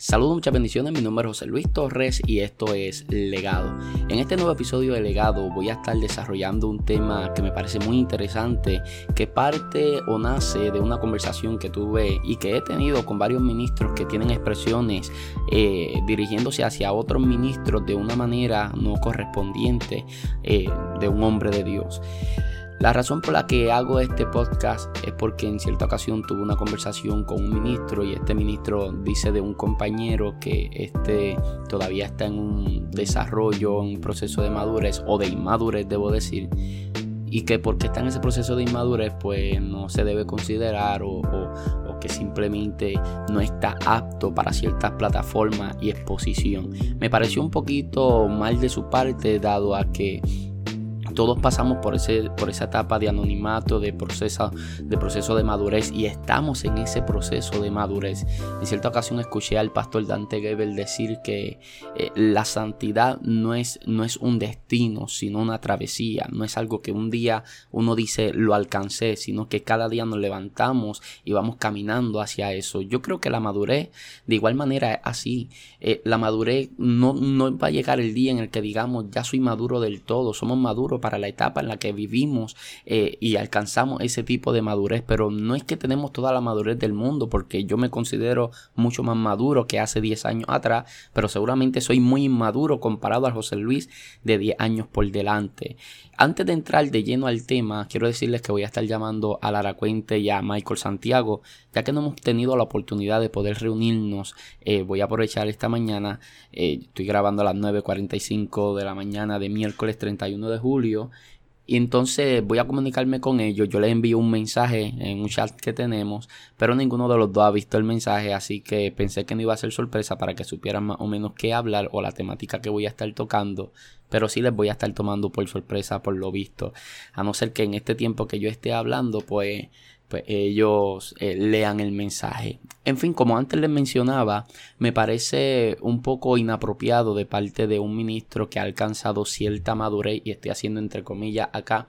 Saludos, muchas bendiciones. Mi nombre es José Luis Torres y esto es Legado. En este nuevo episodio de Legado voy a estar desarrollando un tema que me parece muy interesante, que parte o nace de una conversación que tuve y que he tenido con varios ministros que tienen expresiones eh, dirigiéndose hacia otros ministros de una manera no correspondiente eh, de un hombre de Dios. La razón por la que hago este podcast es porque en cierta ocasión tuve una conversación con un ministro y este ministro dice de un compañero que este todavía está en un desarrollo, en un proceso de madurez o de inmadurez debo decir y que porque está en ese proceso de inmadurez pues no se debe considerar o, que simplemente no está apto para ciertas plataformas y exposición. Me pareció un poquito mal de su parte dado a que todos pasamos por, ese, por esa etapa de anonimato, de proceso, de proceso de madurez y estamos en ese proceso de madurez. En cierta ocasión escuché al pastor Dante Gebel decir que eh, la santidad no es, no es un destino, sino una travesía. No es algo que un día uno dice lo alcancé, sino que cada día nos levantamos y vamos caminando hacia eso. Yo creo que la madurez, de igual manera, es así. Eh, la madurez no, no va a llegar el día en el que digamos ya soy maduro del todo, somos maduros para la etapa en la que vivimos eh, y alcanzamos ese tipo de madurez, pero no es que tenemos toda la madurez del mundo, porque yo me considero mucho más maduro que hace 10 años atrás, pero seguramente soy muy inmaduro comparado al José Luis de 10 años por delante. Antes de entrar de lleno al tema, quiero decirles que voy a estar llamando a Lara Cuente y a Michael Santiago, ya que no hemos tenido la oportunidad de poder reunirnos. Eh, voy a aprovechar esta mañana, eh, estoy grabando a las 9.45 de la mañana de miércoles 31 de julio y entonces voy a comunicarme con ellos. Yo les envío un mensaje en un chat que tenemos, pero ninguno de los dos ha visto el mensaje, así que pensé que no iba a ser sorpresa para que supieran más o menos qué hablar o la temática que voy a estar tocando. Pero sí les voy a estar tomando por sorpresa por lo visto. A no ser que en este tiempo que yo esté hablando, pues pues ellos eh, lean el mensaje. En fin, como antes les mencionaba, me parece un poco inapropiado de parte de un ministro que ha alcanzado cierta madurez, y estoy haciendo entre comillas acá,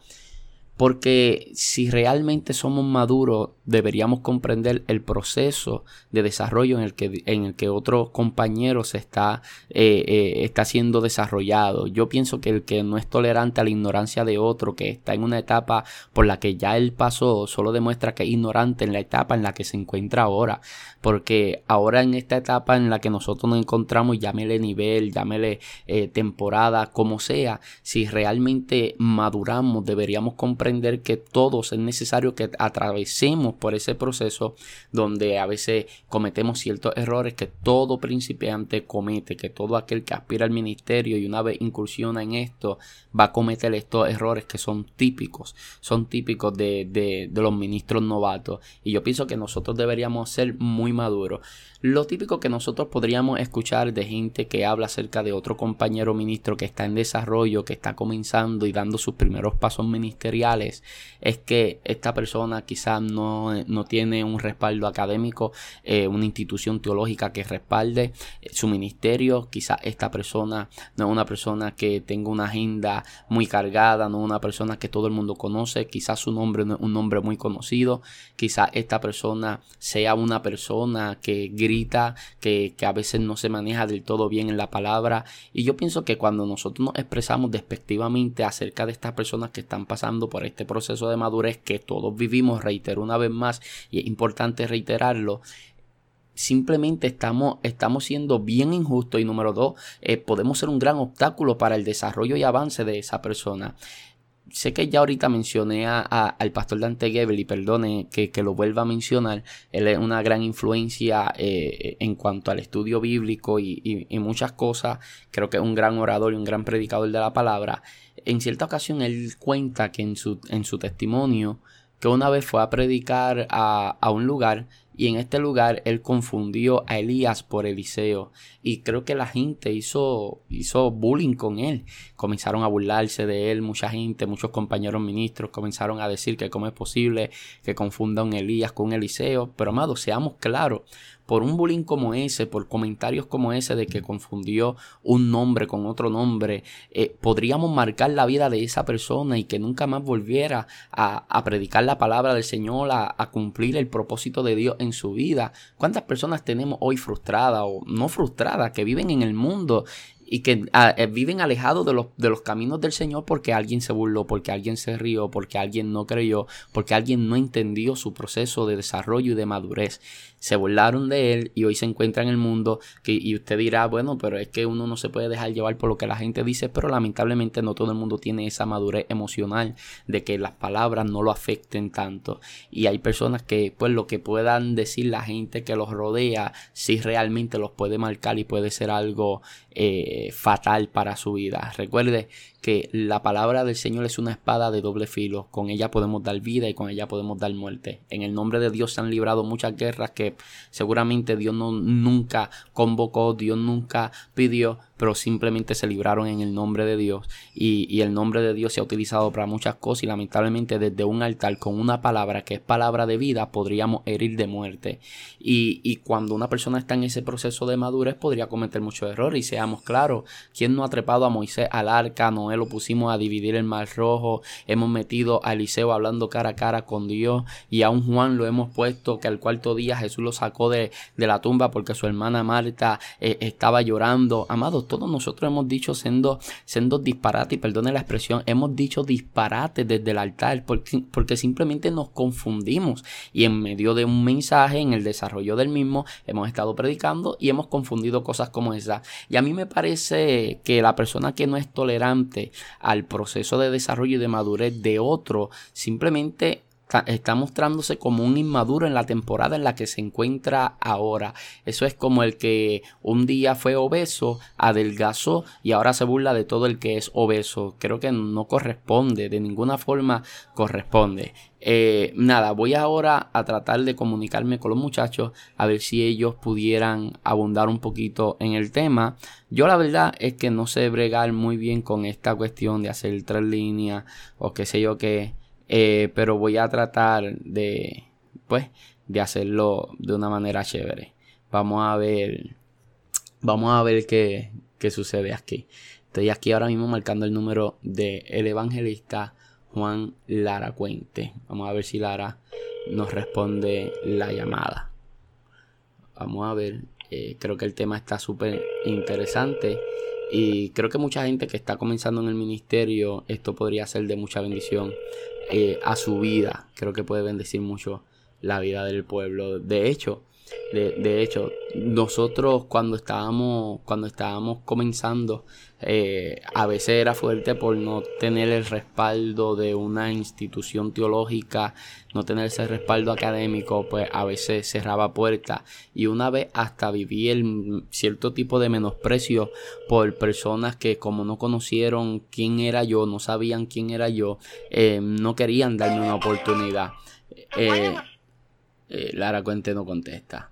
porque si realmente somos maduros, deberíamos comprender el proceso de desarrollo en el que, en el que otro compañero se está, eh, eh, está siendo desarrollado. Yo pienso que el que no es tolerante a la ignorancia de otro, que está en una etapa por la que ya él pasó, solo demuestra que es ignorante en la etapa en la que se encuentra ahora. Porque ahora en esta etapa en la que nosotros nos encontramos, llámele nivel, llámele eh, temporada, como sea, si realmente maduramos, deberíamos comprender que todos es necesario que atravesemos por ese proceso donde a veces cometemos ciertos errores que todo principiante comete, que todo aquel que aspira al ministerio y una vez incursiona en esto va a cometer estos errores que son típicos, son típicos de, de, de los ministros novatos. Y yo pienso que nosotros deberíamos ser muy maduros. Lo típico que nosotros podríamos escuchar de gente que habla acerca de otro compañero ministro que está en desarrollo, que está comenzando y dando sus primeros pasos ministeriales, es que esta persona quizás no, tiene un respaldo académico, eh, una institución teológica que respalde eh, su ministerio, quizás esta persona no es una persona que tenga una agenda muy cargada, no es una persona que todo el mundo conoce, quizás su nombre no es un nombre muy conocido, quizás esta persona sea una persona que que, a veces no se maneja del todo bien en la palabra. Y yo pienso que cuando nosotros nos expresamos despectivamente acerca de estas personas que están pasando por este proceso de madurez que todos vivimos, reitero una vez más, y es importante reiterarlo, simplemente estamos, estamos siendo bien injustos y número dos, eh, podemos ser un gran obstáculo para el desarrollo y avance de esa persona sé que ya ahorita mencioné a, al pastor Dante Gebel y perdone que, lo vuelva a mencionar, él es una gran influencia eh, en cuanto al estudio bíblico y, muchas cosas, creo que es un gran orador y un gran predicador de la palabra. En cierta ocasión él cuenta que en su, en su testimonio, que una vez fue a predicar a, a un lugar y en este lugar él confundió a Elías por Eliseo y creo que la gente hizo, hizo bullying con él. Comenzaron a burlarse de él, mucha gente, muchos compañeros ministros comenzaron a decir que cómo es posible que confunda un Elías con Eliseo. Pero amado, seamos claros, por un bullying como ese, por comentarios como ese de que confundió un nombre con otro nombre, eh, podríamos marcar la vida de esa persona y que nunca más volviera a, predicar la palabra del Señor, a, a, cumplir el propósito de Dios en su vida. ¿Cuántas personas tenemos hoy frustradas o no frustradas que viven en el mundo y que ah, eh, viven alejados de los, de los caminos del Señor porque alguien se burló, porque alguien se rió, porque alguien no creyó, porque alguien no entendió su proceso de desarrollo y de madurez. Se burlaron de él y hoy se encuentra en el mundo que, y usted dirá, bueno, pero es que uno no se puede dejar llevar por lo que la gente dice, pero lamentablemente no todo el mundo tiene esa madurez emocional de que las palabras no lo afecten tanto. Y hay personas que pues lo que puedan decir la gente que los rodea si realmente los puede marcar y puede ser algo eh, fatal para su vida. Recuerde que la palabra del Señor es una espada de doble filo. Con ella podemos dar vida y con ella podemos dar muerte. En el nombre de Dios se han librado muchas guerras que seguramente Dios no, nunca convocó, Dios nunca pidió, pero simplemente se libraron en el nombre de Dios. Y, el nombre de Dios se ha utilizado para muchas cosas y lamentablemente desde un altar con una palabra que es palabra de vida podríamos herir de muerte. Y, y cuando una persona está en ese proceso de madurez podría cometer muchos errores y seamos claros, ¿quién no ha trepado a Moisés al arca? Noé lo pusimos a dividir el mar rojo, hemos metido a Eliseo hablando cara a cara con Dios y a un Juan lo hemos puesto que al cuarto día Jesús lo sacó de, la tumba porque su hermana Marta eh, estaba llorando. Amados, todos nosotros hemos dicho siendo, siendo disparate, y perdone la expresión, hemos dicho disparate desde el altar porque, porque simplemente nos confundimos y en medio de un mensaje, en el desarrollo del mismo, hemos estado predicando y hemos confundido cosas como esa. Y a mí me parece que la persona que no es tolerante al proceso de desarrollo y de madurez de otro, simplemente está, mostrándose como un inmaduro en la temporada en la que se encuentra ahora. Eso es como el que un día fue obeso, adelgazó y ahora se burla de todo el que es obeso. Creo que no corresponde, de ninguna forma corresponde. Eh, nada, voy ahora a tratar de comunicarme con los muchachos a ver si ellos pudieran abundar un poquito en el tema. Yo la verdad es que no sé bregar muy bien con esta cuestión de hacer tres líneas o qué sé yo qué. Eh, pero voy a tratar de, pues, de hacerlo de una manera chévere. Vamos a ver, vamos a ver qué, qué sucede aquí. Estoy aquí ahora mismo marcando el número de el evangelista Juan Lara Cuente. Vamos a ver si Lara nos responde la llamada. Vamos a ver. Eh, creo que el tema está súper interesante. Y creo que mucha gente que está comenzando en el ministerio, esto podría ser de mucha bendición eh, a su vida. Creo que puede bendecir mucho la vida del pueblo. De hecho, de, hecho, nosotros cuando estábamos, cuando estábamos comenzando, eh, a veces era fuerte por no tener el respaldo de una institución teológica, no tener ese respaldo académico, pues a veces cerraba puertas. Y una vez hasta viví el cierto tipo de menosprecio por personas que como no conocieron quién era yo, no sabían quién era yo, eh, no querían darme una oportunidad. Eh, eh, Lara Cuente no contesta.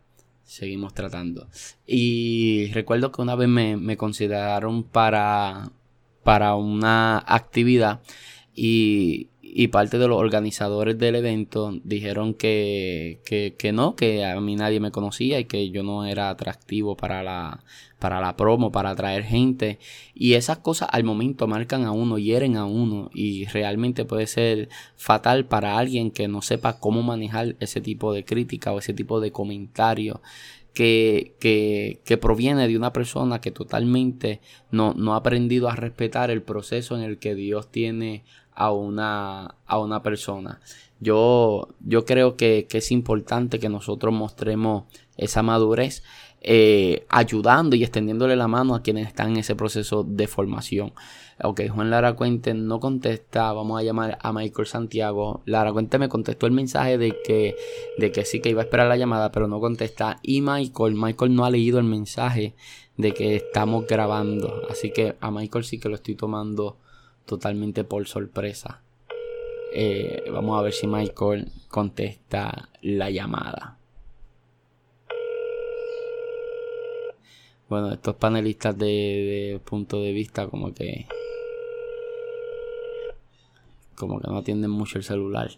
Seguimos tratando. Y recuerdo que una vez me, consideraron para, para una actividad y, y, parte de los organizadores del evento dijeron que, que, que, no, que a mí nadie me conocía y que yo no era atractivo para la, para la promo, para atraer gente. Y esas cosas al momento marcan a uno, hieren a uno y realmente puede ser fatal para alguien que no sepa cómo manejar ese tipo de crítica o ese tipo de comentario. Que, que, que, proviene de una persona que totalmente no, no, ha aprendido a respetar el proceso en el que Dios tiene a una, a una persona. Yo, yo creo que, que es importante que nosotros mostremos esa madurez eh, ayudando y extendiéndole la mano a quienes están en ese proceso de formación. Ok, Juan Lara Cuente no contesta, vamos a llamar a Michael Santiago. Lara Cuente me contestó el mensaje de que, de que sí que iba a esperar la llamada, pero no contesta. Y Michael, Michael no ha leído el mensaje de que estamos grabando. Así que a Michael sí que lo estoy tomando totalmente por sorpresa. Eh, vamos a ver si Michael contesta la llamada. bueno, estos panelistas de, punto de vista como que como que no atienden mucho el celular.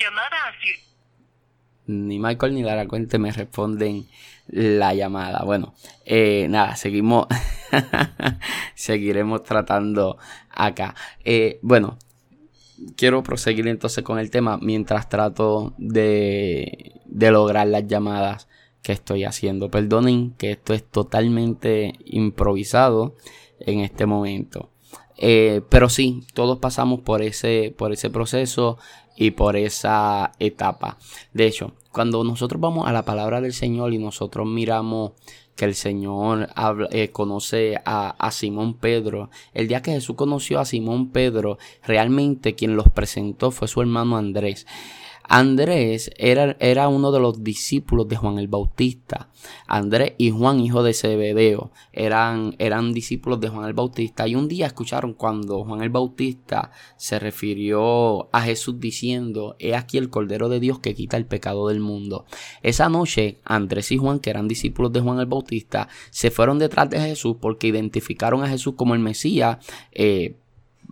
llamada así. Ni Michael ni Lara Cuente me responden la llamada. Bueno, eh, nada, seguimos. seguiremos tratando acá. Eh, bueno, quiero proseguir entonces con el tema mientras trato de, de lograr las llamadas que estoy haciendo. Perdonen que esto es totalmente improvisado en este momento. Eh, pero sí, todos pasamos por ese, por ese proceso y por esa etapa. De hecho, cuando nosotros vamos a la palabra del Señor y nosotros miramos que el Señor eh, conoce a, a, Simón Pedro. El día que Jesús conoció a Simón Pedro, realmente quien los presentó fue su hermano Andrés. Andrés era, era, uno de los discípulos de Juan el Bautista. Andrés y Juan, hijo de Zebedeo, eran, eran discípulos de Juan el Bautista. Y un día escucharon cuando Juan el Bautista se refirió a Jesús diciendo, he aquí el Cordero de Dios que quita el pecado del mundo. Esa noche, Andrés y Juan, que eran discípulos de Juan el Bautista, se fueron detrás de Jesús porque identificaron a Jesús como el Mesías. Eh,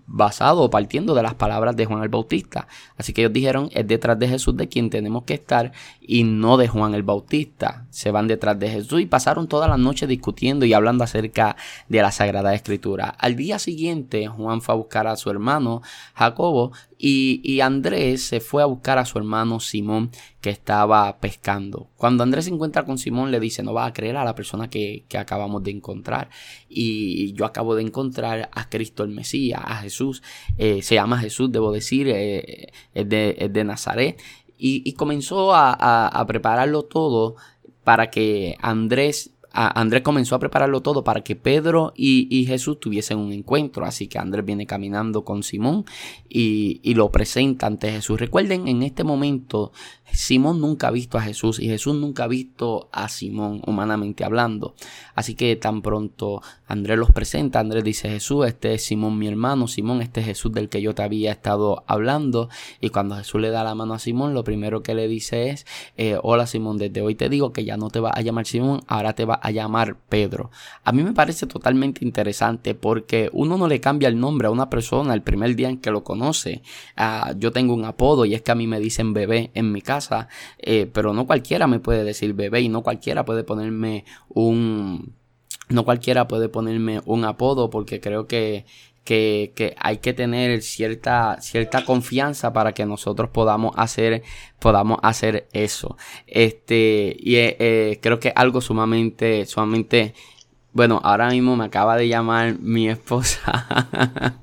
basado o partiendo de las palabras de Juan el Bautista. Así que ellos dijeron, es detrás de Jesús de quien tenemos que estar y no de Juan el Bautista. Se van detrás de Jesús y pasaron toda la noche discutiendo y hablando acerca de la Sagrada Escritura. Al día siguiente, Juan fue a buscar a su hermano Jacobo y, Andrés se fue a buscar a su hermano Simón que estaba pescando. Cuando Andrés se encuentra con Simón le dice, no va a creer a la persona que, acabamos de encontrar. Y yo acabo de encontrar a Cristo el Mesías, a Jesús. Eh, se llama Jesús, debo decir, eh, es, de, Nazaret. Y, comenzó a prepararlo todo para que Andrés Andrés comenzó a prepararlo todo para que Pedro y, Jesús tuviesen un encuentro. Así que Andrés viene caminando con Simón y, y, lo presenta ante Jesús. Recuerden, en este momento Simón nunca ha visto a Jesús y Jesús nunca ha visto a Simón humanamente hablando. Así que tan pronto Andrés los presenta, Andrés dice Jesús, este es Simón mi hermano, Simón, este es Jesús del que yo te había estado hablando. Y cuando Jesús le da la mano a Simón, lo primero que le dice es, eh, hola Simón, desde hoy te digo que ya no te va a llamar Simón, ahora te va a llamar Pedro. A mí me parece totalmente interesante porque uno no le cambia el nombre a una persona el primer día en que lo conoce. Ah, yo tengo un apodo y es que a mí me dicen bebé en mi casa eh, pero no cualquiera me puede decir bebé y no cualquiera puede ponerme un... No cualquiera puede ponerme un apodo porque creo que, que, hay que tener cierta, cierta confianza para que nosotros podamos hacer, podamos hacer eso. Este, y eh, eh, creo que algo sumamente, sumamente, bueno, ahora mismo me acaba de llamar mi esposa.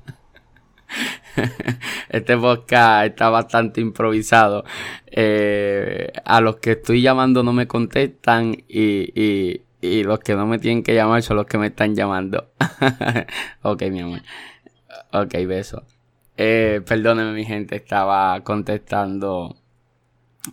este podcast está bastante improvisado. Eh, a los que estoy llamando no me contestan y, y, los que no me tienen que llamar son los que me están llamando. ok, mi amor. Ok, beso. Eh, perdónenme, mi gente, estaba contestando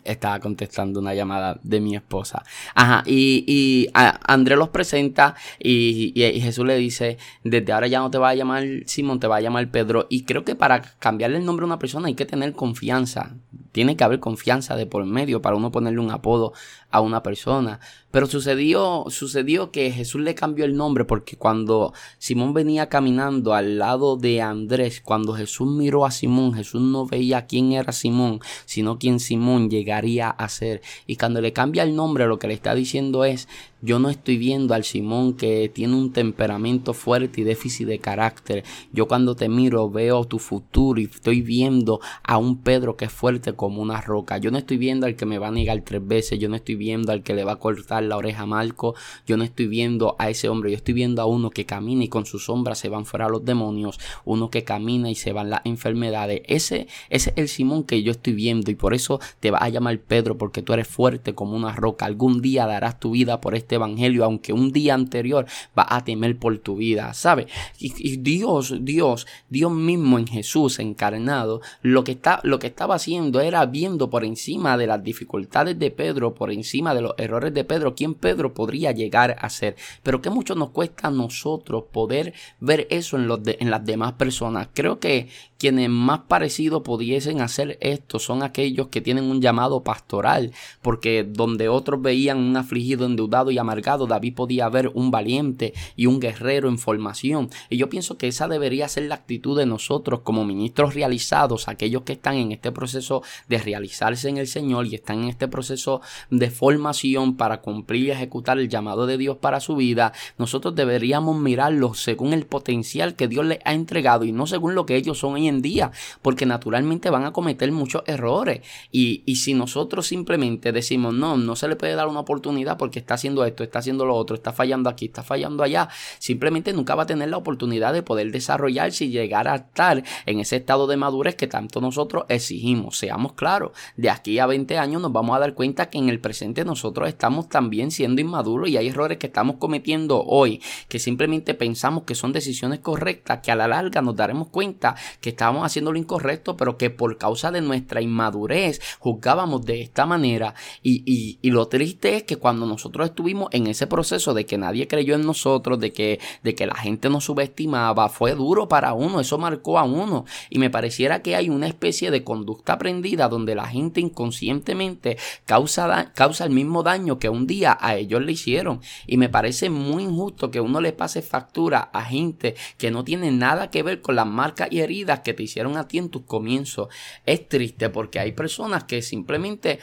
estaba contestando una llamada de mi esposa. Ajá, y, y Andrés los presenta y, y, Jesús le dice, desde ahora ya no te va a llamar Simón, te va a llamar Pedro. Y creo que para cambiarle el nombre a una persona hay que tener confianza. Tiene que haber confianza de por medio para uno ponerle un apodo a una persona. Pero sucedió, sucedió que Jesús le cambió el nombre porque cuando Simón venía caminando al lado de Andrés, cuando Jesús miró a Simón, Jesús no veía quién era Simón, sino quién Simón llegaría a ser. Y cuando le cambia el nombre, lo que le está diciendo es, yo no estoy viendo al Simón que tiene un temperamento fuerte y déficit de carácter. Yo cuando te miro veo tu futuro y estoy viendo a un Pedro que es fuerte como una roca. Yo no estoy viendo al que me va a negar tres veces. Yo no estoy viendo al que le va a cortar la oreja a Marco. Yo no estoy viendo a ese hombre. Yo estoy viendo a uno que camina y con su sombra se van fuera los demonios. Uno que camina y se van las enfermedades. Ese, ese es el Simón que yo estoy viendo y por eso te va a llamar Pedro porque tú eres fuerte como una roca. Algún día darás tu vida por este evangelio, aunque un día anterior va a temer por tu vida, ¿sabe? Y, Dios, Dios, Dios mismo en Jesús encarnado, lo que, está, lo que estaba haciendo era viendo por encima de las dificultades de Pedro, por encima de los errores de Pedro, quién Pedro podría llegar a ser. Pero que mucho nos cuesta a nosotros poder ver eso en, los en las demás personas. Creo que quienes más parecido pudiesen hacer esto son aquellos que tienen un llamado pastoral, porque donde otros veían un afligido endeudado y y amargado, David podía ver un valiente y un guerrero en formación. Y yo pienso que esa debería ser la actitud de nosotros como ministros realizados, aquellos que están en este proceso de realizarse en el Señor y están en este proceso de formación para cumplir y ejecutar el llamado de Dios para su vida. Nosotros deberíamos mirarlos según el potencial que Dios les ha entregado y no según lo que ellos son hoy en día, porque naturalmente van a cometer muchos errores. Y, y si nosotros simplemente decimos, no, no se le puede dar una oportunidad porque está haciendo esto, está haciendo lo otro, está fallando aquí, está fallando allá, simplemente nunca va a tener la oportunidad de poder desarrollarse y llegar a estar en ese estado de madurez que tanto nosotros exigimos. Seamos claros, de aquí a 20 años nos vamos a dar cuenta que en el presente nosotros estamos también siendo inmaduros y hay errores que estamos cometiendo hoy que simplemente pensamos que son decisiones correctas, que a la larga nos daremos cuenta que estábamos haciendo lo incorrecto, pero que por causa de nuestra inmadurez juzgábamos de esta manera. Y, y, lo triste es que cuando nosotros estuvimos en ese proceso de que nadie creyó en nosotros, de que, de que la gente nos subestimaba, fue duro para uno, eso marcó a uno. Y me pareciera que hay una especie de conducta aprendida donde la gente inconscientemente causa, causa el mismo daño que un día a ellos le hicieron. Y me parece muy injusto que uno le pase factura a gente que no tiene nada que ver con las marcas y heridas que te hicieron a ti en tus comienzos. Es triste porque hay personas que simplemente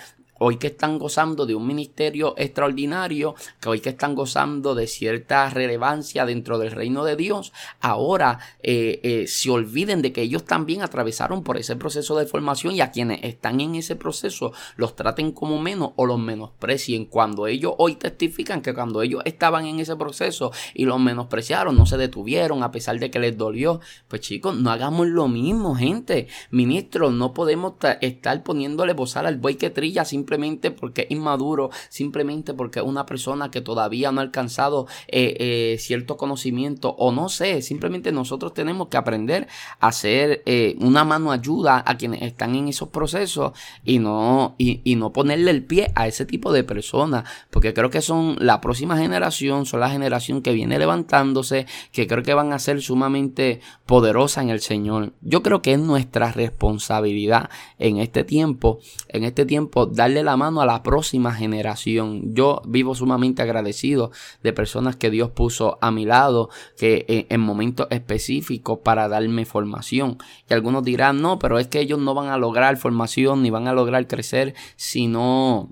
hoy que están gozando de un ministerio extraordinario, que hoy que están gozando de cierta relevancia dentro del reino de Dios, ahora eh, eh, se olviden de que ellos también atravesaron por ese proceso de formación y a quienes están en ese proceso los traten como menos o los menosprecien cuando ellos hoy testifican que cuando ellos estaban en ese proceso y los menospreciaron, no se detuvieron a pesar de que les dolió. Pues chicos, no hagamos lo mismo, gente. Ministros, no podemos estar poniéndole bozal al buey que trilla sin simplemente porque es inmaduro, simplemente porque es una persona que todavía no ha alcanzado eh, eh, cierto conocimiento o no sé, simplemente nosotros tenemos que aprender a hacer eh, una mano ayuda a quienes están en esos procesos y no, y, no ponerle el pie a ese tipo de personas, porque creo que son la próxima generación, son la generación que viene levantándose, que creo que van a ser sumamente poderosa en el Señor. Yo creo que es nuestra responsabilidad en este tiempo, en este tiempo darle la mano a la próxima generación. Yo vivo sumamente agradecido de personas que Dios puso a mi lado que en, en momentos específicos para darme formación. Y algunos dirán, no, pero es que ellos no van a lograr formación ni van a lograr crecer si no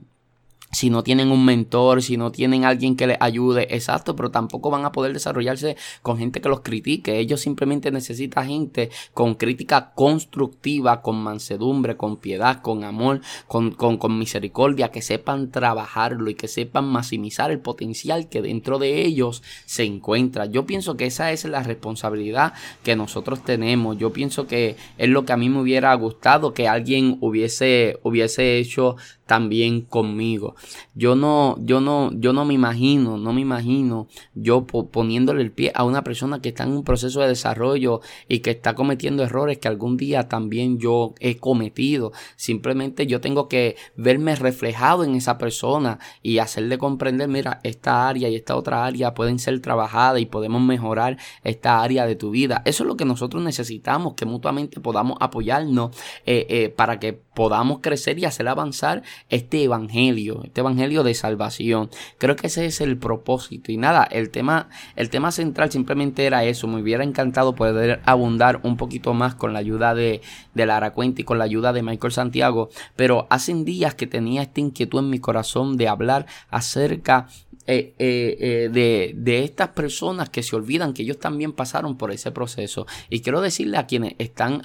si no tienen un mentor, si no tienen alguien que les ayude, exacto, pero tampoco van a poder desarrollarse con gente que los critique. Ellos simplemente necesitan gente con crítica constructiva, con mansedumbre, con piedad, con amor, con, con, con misericordia, que sepan trabajarlo y que sepan maximizar el potencial que dentro de ellos se encuentra. Yo pienso que esa es la responsabilidad que nosotros tenemos. Yo pienso que es lo que a mí me hubiera gustado que alguien hubiese, hubiese hecho también conmigo. Yo no, yo no, yo no me imagino, no me imagino yo poniéndole el pie a una persona que está en un proceso de desarrollo y que está cometiendo errores que algún día también yo he cometido. Simplemente yo tengo que verme reflejado en esa persona y hacerle comprender, mira, esta área y esta otra área pueden ser trabajadas y podemos mejorar esta área de tu vida. Eso es lo que nosotros necesitamos, que mutuamente podamos apoyarnos eh, eh, para que podamos crecer y hacer avanzar este evangelio, este evangelio de salvación. Creo que ese es el propósito. Y nada, el tema, el tema central simplemente era eso. Me hubiera encantado poder abundar un poquito más con la ayuda de, de Lara Cuenta y con la ayuda de Michael Santiago. Pero hacen días que tenía esta inquietud en mi corazón de hablar acerca eh, eh, eh, de, de, estas personas que se olvidan que ellos también pasaron por ese proceso. Y quiero decirle a quienes están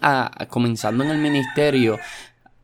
comenzando en el ministerio,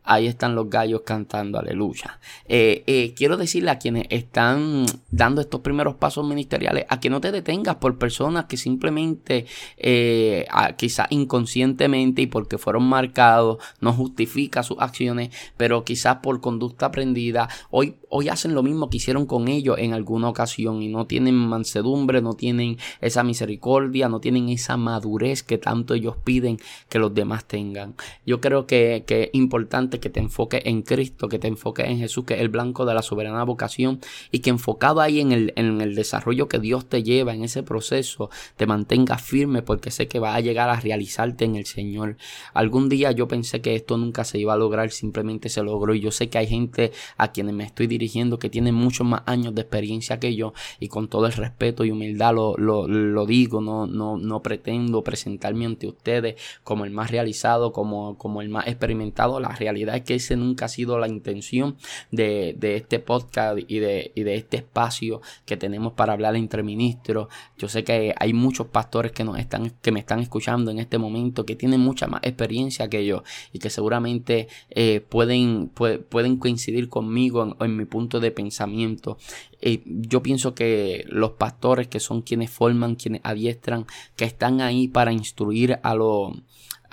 ahí están los gallos cantando, aleluya. Eh, eh, quiero decirle a quienes están dando estos primeros pasos ministeriales, a que no te detengas por personas que simplemente, eh, quizás inconscientemente y porque fueron marcados, no justifica sus acciones, pero quizás por conducta aprendida, hoy, hoy hacen lo mismo que hicieron con ellos en alguna ocasión y no tienen mansedumbre, no tienen esa misericordia, no tienen esa madurez que tanto ellos piden que los demás tengan. Yo creo que, que es importante que te enfoques en Cristo, que te enfoques en Jesús, que es el blanco de la soberana vocación y que enfocado ahí en el, en el desarrollo que Dios te lleva en ese proceso, te mantengas firme porque sé que vas a llegar a realizarte en el Señor. Algún día yo pensé que esto nunca se iba a lograr, simplemente se logró y yo sé que hay gente a quienes me estoy dirigiendo que tiene muchos más años de experiencia que yo y con todo el respeto y humildad lo, lo, lo digo, no, no, no pretendo presentarme ante ustedes como el más realizado, como, como el más experimentado. La realidad es que ese nunca ha sido la intención de, de este podcast y de, y de este espacio que tenemos para hablar entre ministros. Yo sé que hay muchos pastores que nos están, que me están escuchando en este momento, que tienen mucha más experiencia que yo y que seguramente eh, pueden, pueden coincidir conmigo en, en mi punto de pensamiento. Eh, yo pienso que los pastores que son quienes forman, quienes adiestran, que están ahí para instruir a los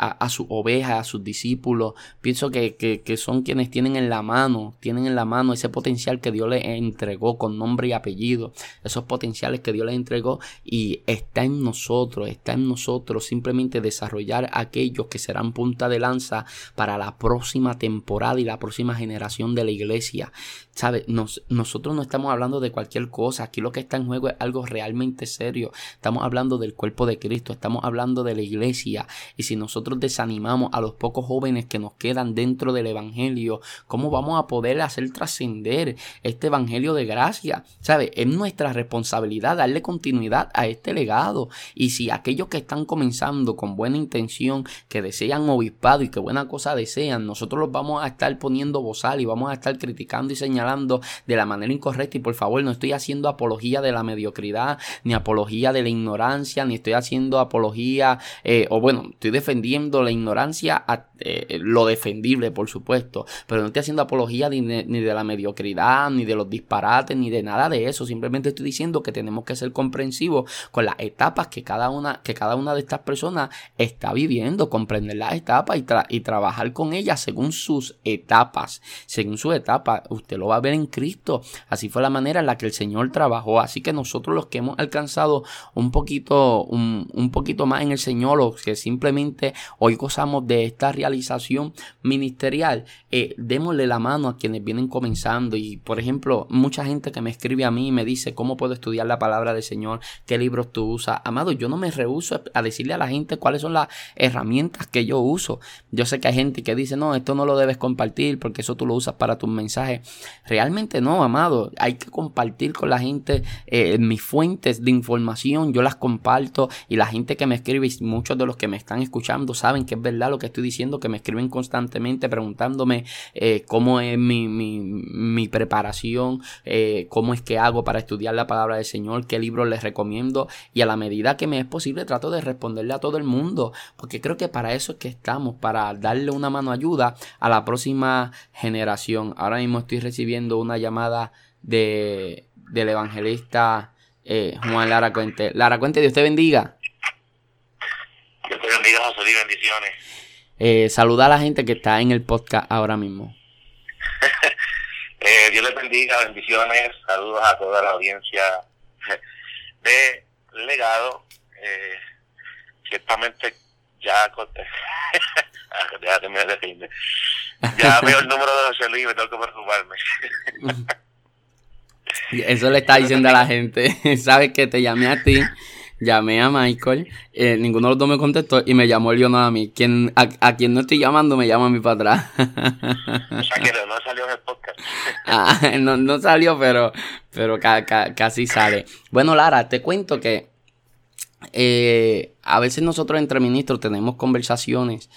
a, sus ovejas, a sus discípulos. Pienso que, que, son quienes tienen en la mano, tienen en la mano ese potencial que Dios les entregó con nombre y apellido, esos potenciales que Dios les entregó y está en nosotros, está en nosotros simplemente desarrollar aquellos que serán punta de lanza para la próxima temporada y la próxima generación de la iglesia. ¿Sabe? nosotros no estamos hablando de cualquier cosa. Aquí lo que está en juego es algo realmente serio. Estamos hablando del cuerpo de Cristo. Estamos hablando de la iglesia. Y si nosotros desanimamos a los pocos jóvenes que nos quedan dentro del Evangelio, ¿cómo vamos a poder hacer trascender este Evangelio de gracia? ¿Sabe? Es nuestra responsabilidad darle continuidad a este legado. Y si aquellos que están comenzando con buena intención, que desean obispado y que buena cosa desean, nosotros los vamos a estar poniendo bozal y vamos a estar criticando y señalando de la manera incorrecta y por favor no estoy haciendo apología de la mediocridad, ni apología de la ignorancia, ni estoy haciendo apología, eh, o bueno, estoy defendiendo la ignorancia, eh, lo defendible por supuesto, pero no estoy haciendo apología ni de, la mediocridad, ni de los disparates, ni de nada de eso, simplemente estoy diciendo que tenemos que ser comprensivos con las etapas que cada una, que cada una de estas personas está viviendo, comprender las etapas y, y trabajar con ellas según sus etapas, según su etapa, usted lo va a ver en Cristo. Así fue la manera en la que el Señor trabajó. Así que nosotros los que hemos alcanzado un poquito, un, poquito más en el Señor, o que simplemente hoy gozamos de esta realización ministerial, eh, démosle la mano a quienes vienen comenzando. Y por ejemplo, mucha gente que me escribe a mí y me dice cómo puedo estudiar la palabra del Señor, qué libros tú usas. Amado, yo no me rehuso a decirle a la gente cuáles son las herramientas que yo uso. Yo sé que hay gente que dice, no, esto no lo debes compartir porque eso tú lo usas para tus mensajes. Realmente no, amado. Hay que compartir con la gente eh, mis fuentes de información. Yo las comparto y la gente que me escribe, y muchos de los que me están escuchando saben que es verdad lo que estoy diciendo, que me escriben constantemente preguntándome eh, cómo es mi, mi, mi preparación, eh, cómo es que hago para estudiar la palabra del Señor, qué libros les recomiendo y a la medida que me es posible trato de responderle a todo el mundo, porque creo que para eso es que estamos, para darle una mano ayuda a la próxima generación. Ahora mismo estoy recibiendo viendo una llamada de, del evangelista eh, Juan Lara Cuente. Lara Cuente, Dios te bendiga. Dios te bendiga, José, bendiciones. Eh, saluda a la gente que está en el podcast ahora mismo. eh, Dios les bendiga, bendiciones, saludos a toda la audiencia de Legado. Eh, ciertamente ya Ya veo el número de José Luis y me tengo que preocuparme. Eso le está diciendo a la gente. Sabes que te llamé a ti, llamé a Michael, eh, ninguno de los dos me contestó y me llamó Leonardo a mí. Quien, a, quien no estoy llamando me llama a mí para atrás. o sea que no salió en el podcast. ah, no, no salió, pero, pero casi sale. Bueno, Lara, te cuento que eh, a veces nosotros entre ministros tenemos conversaciones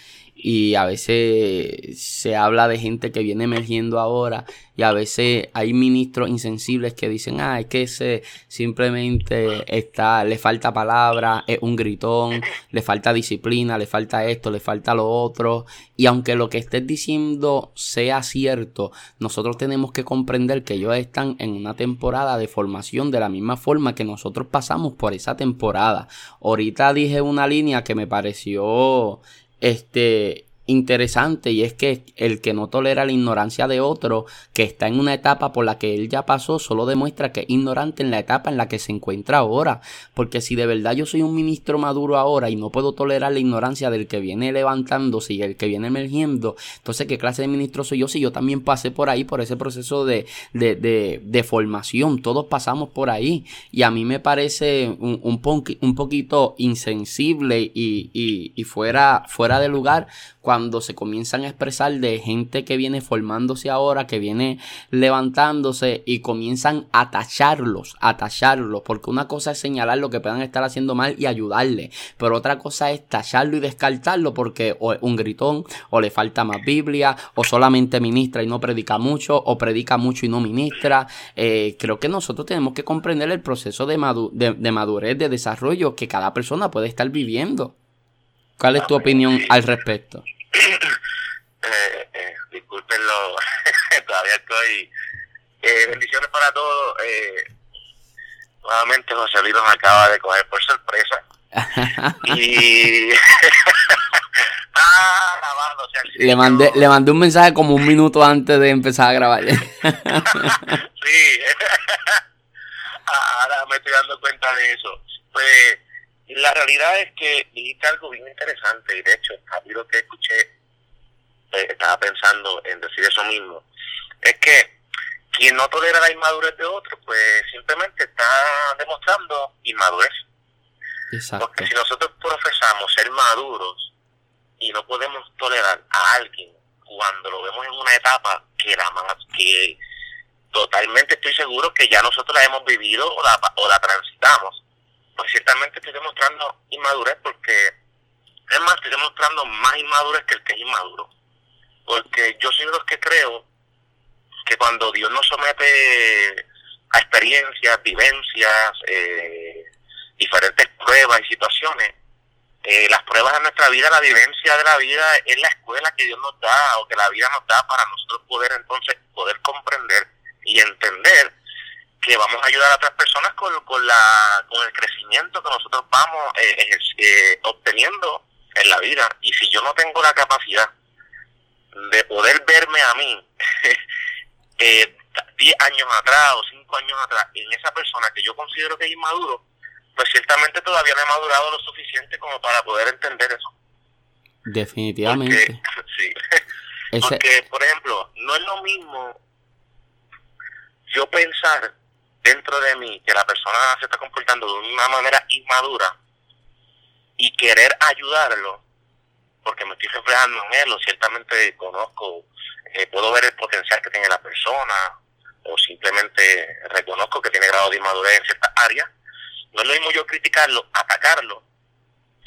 y a veces se habla de gente que viene emergiendo ahora y a veces hay ministros insensibles que dicen, ah, es que ese simplemente está, le falta palabra, es un gritón, le falta disciplina, le falta esto, le falta lo otro. Y aunque lo que estés diciendo sea cierto, nosotros tenemos que comprender que ellos están en una temporada de formación de la misma forma que nosotros pasamos por esa temporada. Ahorita dije una línea que me pareció este interesante y es que el que no tolera la ignorancia de otro, que está en una etapa por la que él ya pasó, solo demuestra que es ignorante en la etapa en la que se encuentra ahora. Porque si de verdad yo soy un ministro maduro ahora y no puedo tolerar la ignorancia del que viene levantándose y el que viene emergiendo, entonces ¿qué clase de ministro soy yo si yo también pasé por ahí, por ese proceso de, de, de, de formación? Todos pasamos por ahí y a mí me parece un, un, un poquito insensible y, y, fuera, fuera de lugar cuando se comienzan a expresar de gente que viene formándose ahora, que viene levantándose y comienzan a tacharlos, a tacharlos, porque una cosa es señalar lo que puedan estar haciendo mal y ayudarle, pero otra cosa es tacharlo y descartarlo porque o es un gritón, o le falta más Biblia, o solamente ministra y no predica mucho, o predica mucho y no ministra. Eh, creo que nosotros tenemos que comprender el proceso de, de madurez, de desarrollo que cada persona puede estar viviendo. ¿Cuál es tu opinión al respecto? eh, eh, discúlpenlo, todavía estoy. Eh, bendiciones para todos. Eh, nuevamente José Luis nos acaba de coger por sorpresa. y ah, grabando, o sea, le mandé le mandé un mensaje como un minuto antes de empezar a grabar sí ahora me estoy dando cuenta de eso pues la realidad es que dijiste algo bien interesante y de hecho a mí lo que escuché eh, estaba pensando en decir eso mismo es que quien no tolera la inmadurez de otro pues simplemente está demostrando inmadurez Exacto. porque si nosotros profesamos ser maduros y no podemos tolerar a alguien cuando lo vemos en una etapa que la más que totalmente estoy seguro que ya nosotros la hemos vivido o la, o la transitamos pues ciertamente estoy demostrando inmadurez porque, es más, estoy demostrando más inmadurez que el que es inmaduro. Porque yo soy de los que creo que cuando Dios nos somete a experiencias, vivencias, eh, diferentes pruebas y situaciones, eh, las pruebas de nuestra vida, la vivencia de la vida es la escuela que Dios nos da o que la vida nos da para nosotros poder entonces poder comprender y entender que vamos a ayudar a otras personas con, con, la, con el crecimiento que nosotros vamos eh, eh, obteniendo en la vida. Y si yo no tengo la capacidad de poder verme a mí eh, 10 años atrás o 5 años atrás en esa persona que yo considero que es inmaduro, pues ciertamente todavía no he madurado lo suficiente como para poder entender eso. Definitivamente. Porque, sí. Porque, por ejemplo, no es lo mismo yo pensar dentro de mí que la persona se está comportando de una manera inmadura y querer ayudarlo, porque me estoy reflejando en él, o ciertamente conozco, eh, puedo ver el potencial que tiene la persona, o simplemente reconozco que tiene grado de inmadurez en ciertas áreas, no es lo mismo yo criticarlo, atacarlo,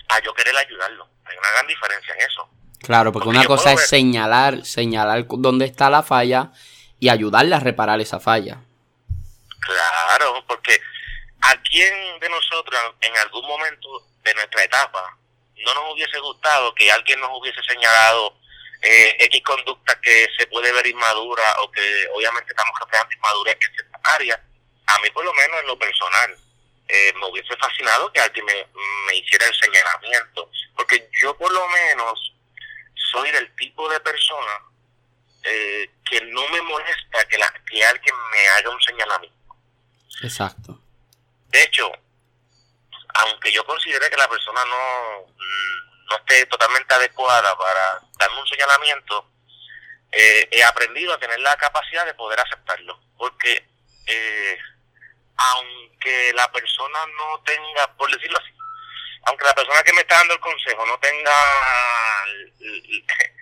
a yo querer ayudarlo. Hay una gran diferencia en eso. Claro, porque, porque una cosa es ver... señalar, señalar dónde está la falla y ayudarle a reparar esa falla. Claro, porque a quién de nosotros en algún momento de nuestra etapa no nos hubiese gustado que alguien nos hubiese señalado eh, X conducta que se puede ver inmadura o que obviamente estamos reflejando inmadurez en ciertas áreas. A mí por lo menos en lo personal eh, me hubiese fascinado que alguien me, me hiciera el señalamiento, porque yo por lo menos soy del tipo de persona eh, que no me molesta que, la, que alguien me haga un señalamiento. Exacto. De hecho, aunque yo considere que la persona no, no esté totalmente adecuada para darme un señalamiento, eh, he aprendido a tener la capacidad de poder aceptarlo. Porque eh, aunque la persona no tenga, por decirlo así, aunque la persona que me está dando el consejo no tenga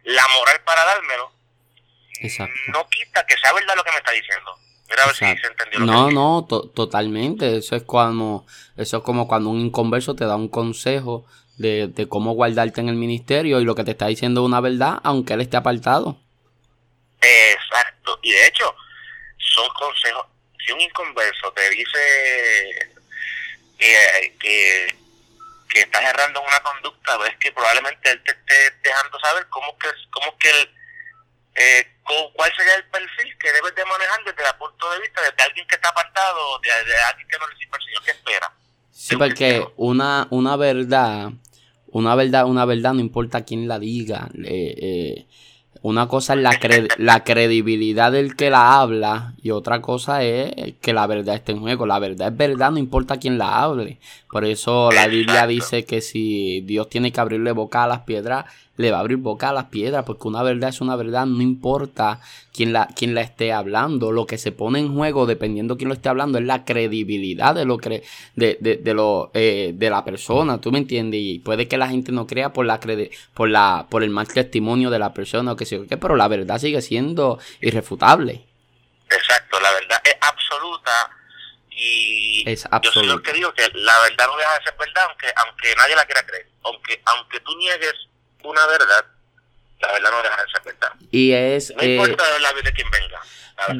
la moral para dármelo, Exacto. no quita que sea verdad lo que me está diciendo. Mira a ver si se entendió lo no, que no, to totalmente. Eso es cuando, eso es como cuando un inconverso te da un consejo de, de, cómo guardarte en el ministerio y lo que te está diciendo es una verdad, aunque él esté apartado. Exacto. Y de hecho, son consejos. Si un inconverso te dice que, que, que estás errando en una conducta, ves que probablemente él te esté dejando saber cómo que, cómo que él eh, cuál sería el perfil que debes de manejar desde el punto de vista de alguien que está apartado, de, de alguien que no le sirve al Señor, que espera. Sí, porque una, una verdad, una verdad, una verdad, no importa quién la diga. Eh, una cosa es la, la credibilidad del que la habla y otra cosa es que la verdad esté en juego. La verdad es verdad, no importa quién la hable. Por eso la Biblia dice que si Dios tiene que abrirle boca a las piedras, le va a abrir boca a las piedras, porque una verdad es una verdad, no importa quién la, quién la esté hablando. Lo que se pone en juego, dependiendo quién lo esté hablando, es la credibilidad de lo que de, de, de lo eh, de la persona, ¿tú me entiendes? Y puede que la gente no crea por la por la por el mal testimonio de la persona o que sé qué, pero la verdad sigue siendo irrefutable. Exacto, la verdad es absoluta y es yo soy lo que digo que la verdad no deja de ser verdad aunque aunque nadie la quiera creer, aunque aunque tú niegues una verdad, la verdad no deja de ser verdad. Y es... No importa la vida de quien venga.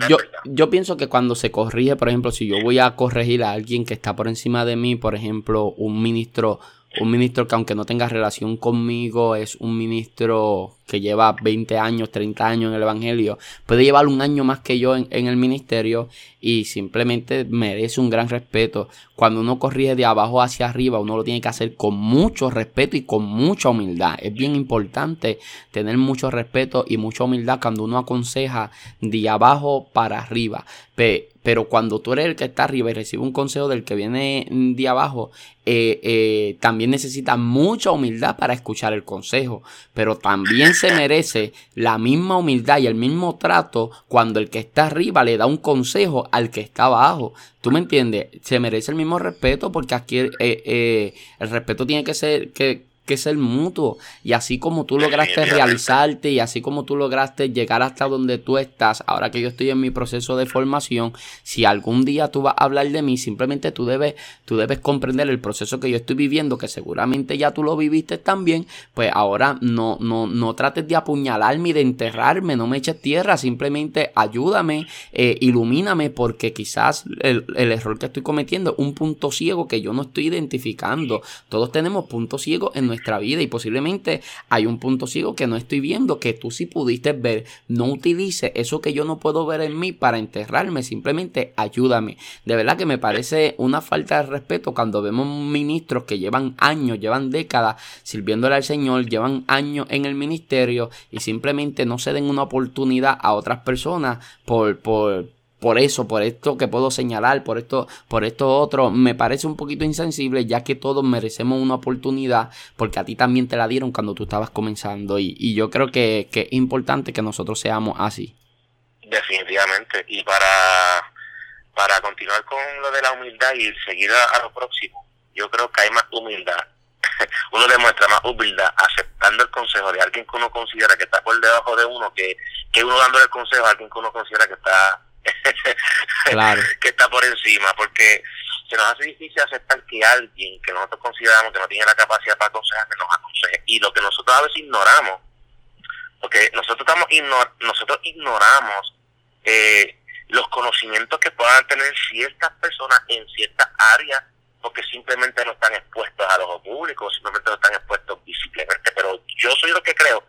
Yo, yo pienso que cuando se corrige, por ejemplo, si yo voy a corregir a alguien que está por encima de mí, por ejemplo, un ministro, un ministro que aunque no tenga relación conmigo, es un ministro que lleva 20 años, 30 años en el Evangelio, puede llevar un año más que yo en, el ministerio y simplemente merece un gran respeto. Cuando uno corrige de abajo hacia arriba, uno lo tiene que hacer con mucho respeto y con mucha humildad. Es bien importante tener mucho respeto y mucha humildad cuando uno aconseja de abajo para arriba. Pero cuando tú eres el que está arriba y recibe un consejo del que viene de abajo, eh, eh, también necesita mucha humildad para escuchar el consejo. Pero también se merece la misma humildad y el mismo trato cuando el que está arriba le da un consejo al que está abajo. ¿Tú me entiendes? Se merece el mismo respeto porque aquí eh, eh, el respeto tiene que ser que que es el mutuo. Y así como tú lograste realizarte y así como tú lograste llegar hasta donde tú estás, ahora que yo estoy en mi proceso de formación, si algún día tú vas a hablar de mí, simplemente tú debes, tú debes comprender el proceso que yo estoy viviendo, que seguramente ya tú lo viviste también, pues ahora no, no, no trates de apuñalarme y de enterrarme, no me eches tierra, simplemente ayúdame, eh, ilumíname, porque quizás el, el error que estoy cometiendo es un punto ciego que yo no estoy identificando. Todos tenemos puntos ciegos en nuestra nuestra vida y posiblemente hay un punto ciego que no estoy viendo que tú sí pudiste ver. No utilice eso que yo no puedo ver en mí para enterrarme, simplemente ayúdame. De verdad que me parece una falta de respeto cuando vemos ministros que llevan años, llevan décadas sirviéndole al Señor, llevan años en el ministerio y simplemente no se den una oportunidad a otras personas por, por, por eso, por esto que puedo señalar, por esto, por esto otro, me parece un poquito insensible, ya que todos merecemos una oportunidad, porque a ti también te la dieron cuando tú estabas comenzando, y, yo creo que, es importante que nosotros seamos así. Definitivamente, y para, para continuar con lo de la humildad y seguir a, lo próximo, yo creo que hay más humildad uno demuestra más humildad aceptando el consejo de alguien que uno considera que está por debajo de uno que, que uno dándole el consejo a alguien que uno considera que está claro. que está por encima, porque se nos hace difícil aceptar que alguien que nosotros consideramos que no tiene la capacidad para aconsejar, nos aconseje. Y lo que nosotros a veces ignoramos, porque nosotros estamos nosotros ignoramos eh, los conocimientos que puedan tener ciertas personas en ciertas áreas, porque simplemente no están expuestos a los públicos, simplemente no están expuestos visiblemente. Pero yo soy lo que creo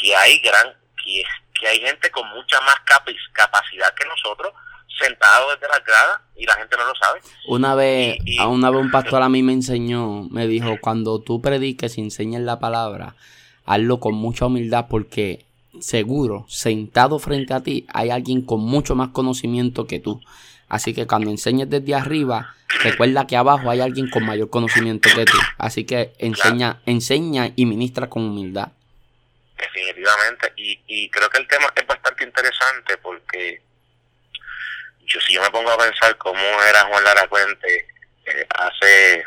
que hay gran, que que hay gente con mucha más capacidad que nosotros sentados desde la grada y la gente no lo sabe. Una vez, a una vez un pastor a mí me enseñó, me dijo, cuando tú prediques y enseñes la palabra, hazlo con mucha humildad porque seguro, sentado frente a ti, hay alguien con mucho más conocimiento que tú. Así que cuando enseñes desde arriba, recuerda que abajo hay alguien con mayor conocimiento que tú. Así que enseña, enseña y ministra con humildad. Definitivamente, y, y creo que el tema es bastante interesante porque yo si yo me pongo a pensar cómo era Juan Lara Cuente eh, hace,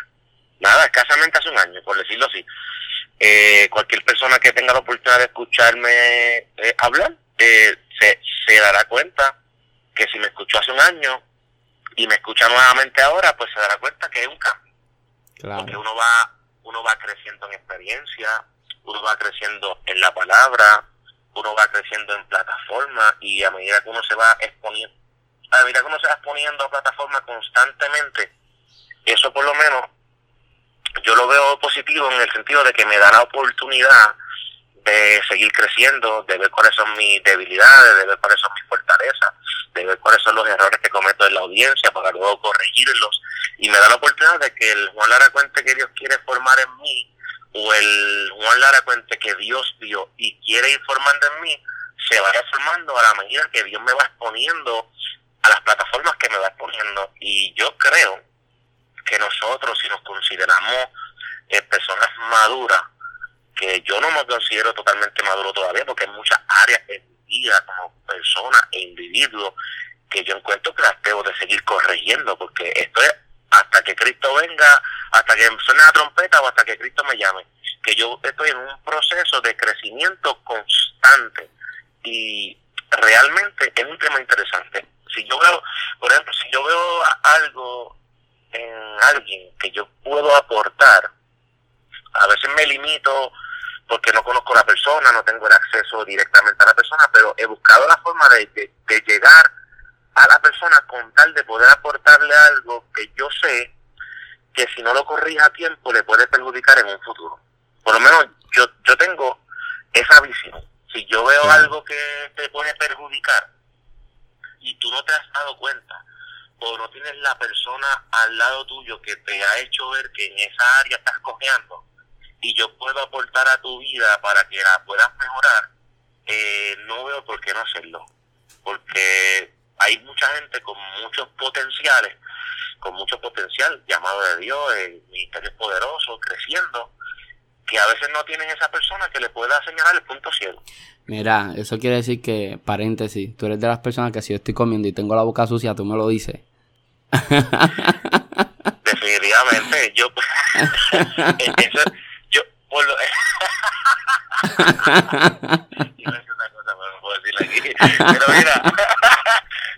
nada, escasamente hace un año, por decirlo así, eh, cualquier persona que tenga la oportunidad de escucharme eh, hablar, se, se dará cuenta que si me escuchó hace un año y me escucha nuevamente ahora, pues se dará cuenta que es un cambio. Porque uno va, uno va creciendo en experiencia, uno va creciendo en la palabra, uno va creciendo en plataforma y a medida que uno se va exponiendo, a medida que uno se va exponiendo a plataforma constantemente, eso por lo menos yo lo veo positivo en el sentido de que me da la oportunidad de seguir creciendo, de ver cuáles son mis debilidades, de ver cuáles son mis fortalezas, de ver cuáles son los errores que cometo en la audiencia para luego corregirlos. Y me da la oportunidad de que el Juan Lara cuente que Dios quiere formar en mí o el Juan Lara Cuente que Dios vio y quiere ir formando en mí, se vaya formando a la medida que Dios me va exponiendo a las plataformas que me va exponiendo. Y yo creo que nosotros, si nos consideramos eh, personas maduras, que yo no me considero totalmente maduro todavía, porque hay muchas áreas en mi vida como persona e individuo que yo encuentro que las debo de seguir corrigiendo, porque esto es hasta que Cristo venga, hasta que suene la trompeta o hasta que Cristo me llame, que yo estoy en un proceso de crecimiento constante y realmente es un tema interesante. Si yo veo, por ejemplo, si yo veo algo en alguien que yo puedo aportar, a veces me limito porque no conozco a la persona, no tengo el acceso directamente a la persona, pero he buscado la forma de, de, llegar a la persona con tal de poder aportarle algo que yo sé que si no lo corrija a tiempo le puede perjudicar en un futuro. Por lo menos yo, yo tengo esa visión. Si yo veo algo que te puede perjudicar y tú no te has dado cuenta o no tienes la persona al lado tuyo que te ha hecho ver que en esa área estás cojeando, y yo puedo aportar a tu vida para que la puedas mejorar, eh, no veo por qué no hacerlo. Porque hay mucha gente con muchos potenciales, con mucho potencial, llamado de Dios, el ministerio poderoso, creciendo, que a veces no tienen esa persona que le pueda señalar el punto ciego. Mira, eso quiere decir que, paréntesis, tú eres de las personas que si yo estoy comiendo y tengo la boca sucia, tú me lo dices. Definitivamente, yo... eso, por lo... pero mira,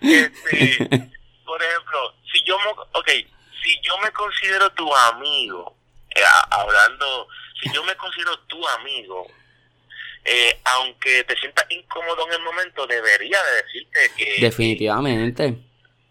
este, por ejemplo, si yo, okay, si yo me considero tu amigo, eh, hablando, si yo me considero tu amigo, eh, aunque te sientas incómodo en el momento, debería de decirte que... Definitivamente.